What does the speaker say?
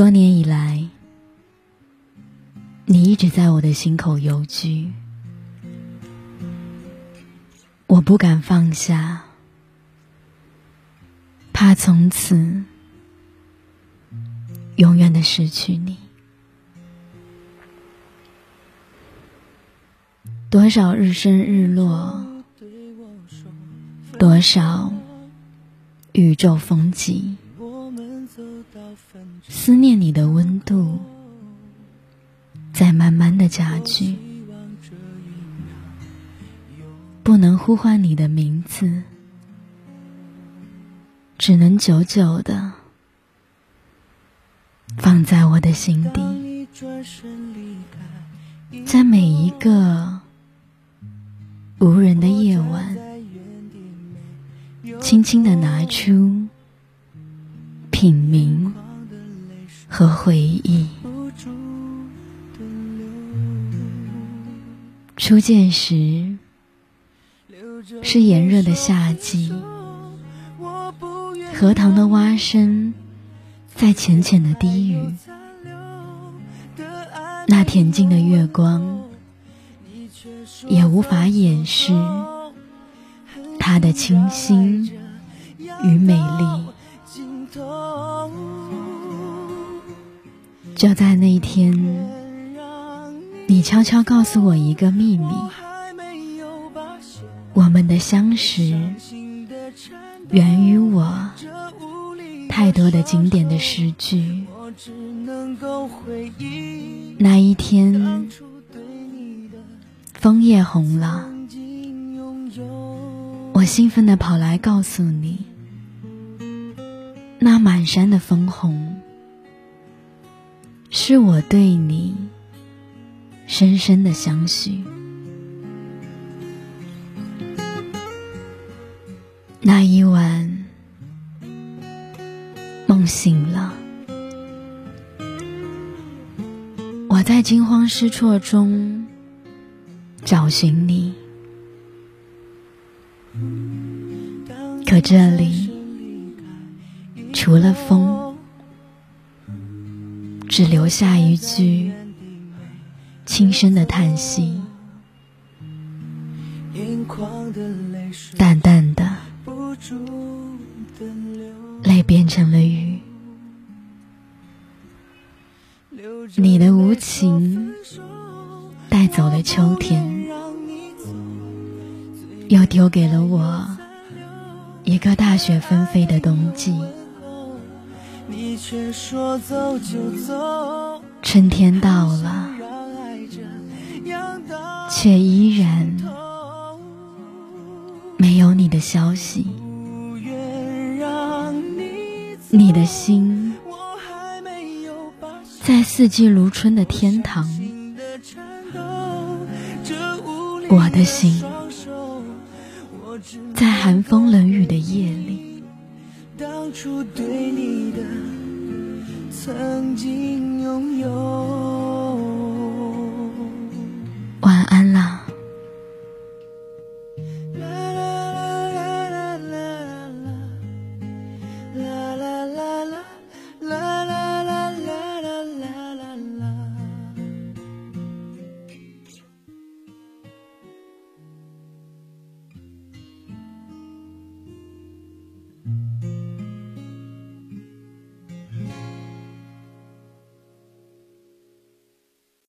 多年以来，你一直在我的心口游居，我不敢放下，怕从此永远的失去你。多少日升日落，多少宇宙风景，思念你的温度在慢慢的加剧，不能呼唤你的名字，只能久久的放在我的心底，在每一个。无人的夜晚，轻轻的拿出品茗和回忆。初见时是炎热的夏季，荷塘的蛙声在浅浅的低语，那恬静的月光。也无法掩饰它的清新与美丽。就在那一天，你悄悄告诉我一个秘密：我们的相识源于我太多的经典的诗句。那一天。枫叶红了，我兴奋地跑来告诉你，那满山的枫红，是我对你深深的相许。那一晚，梦醒了，我在惊慌失措中。找寻你，可这里除了风，只留下一句轻声的叹息，淡淡的泪变成了雨，你的无情。带走了秋天，又丢给了我一个大雪纷飞的冬季。春天到了，却依然没有你的消息。你的心在四季如春的天堂。我的心，在寒风冷雨的夜里，当初对你的曾经拥有。